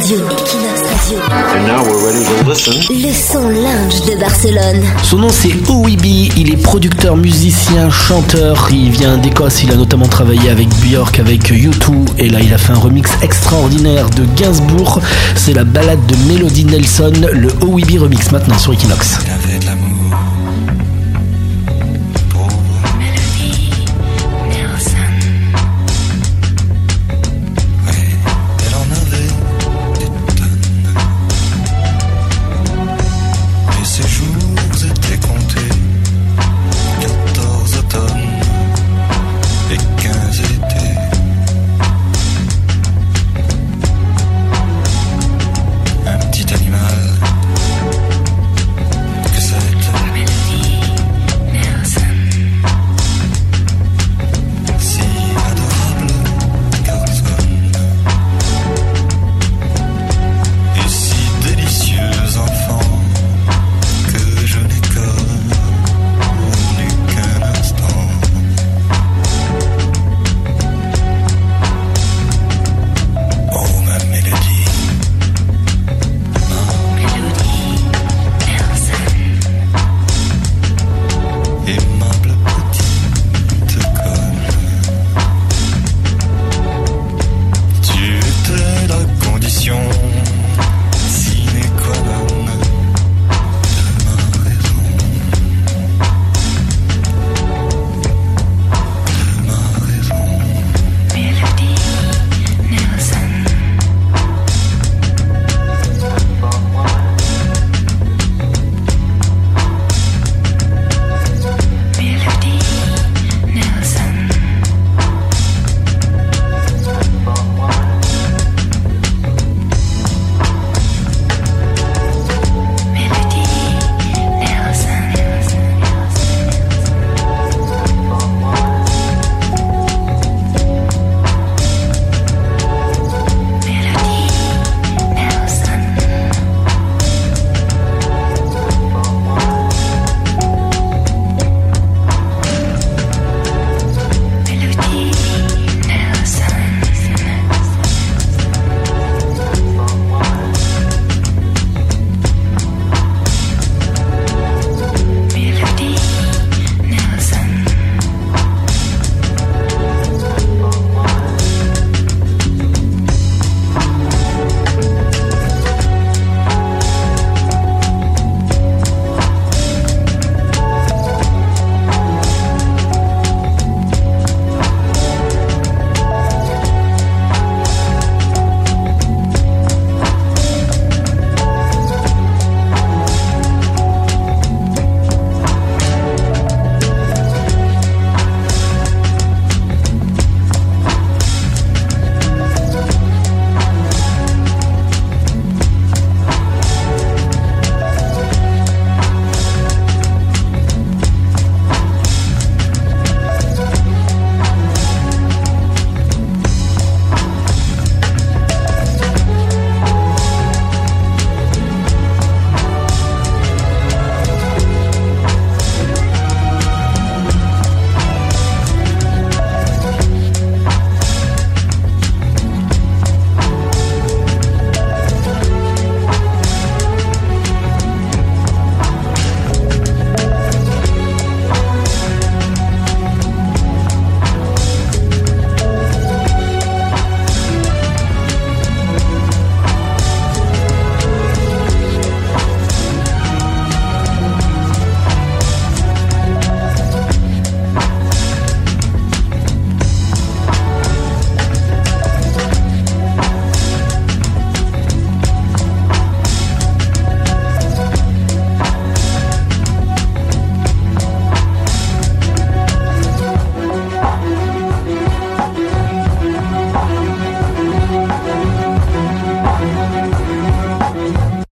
And now we're ready to listen. Le son linge de Barcelone. Son nom c'est OEB, il est producteur, musicien, chanteur, il vient d'Écosse, il a notamment travaillé avec Björk, avec U2 et là il a fait un remix extraordinaire de Gainsbourg, c'est la balade de Melody Nelson, le OEB remix maintenant sur Equinox.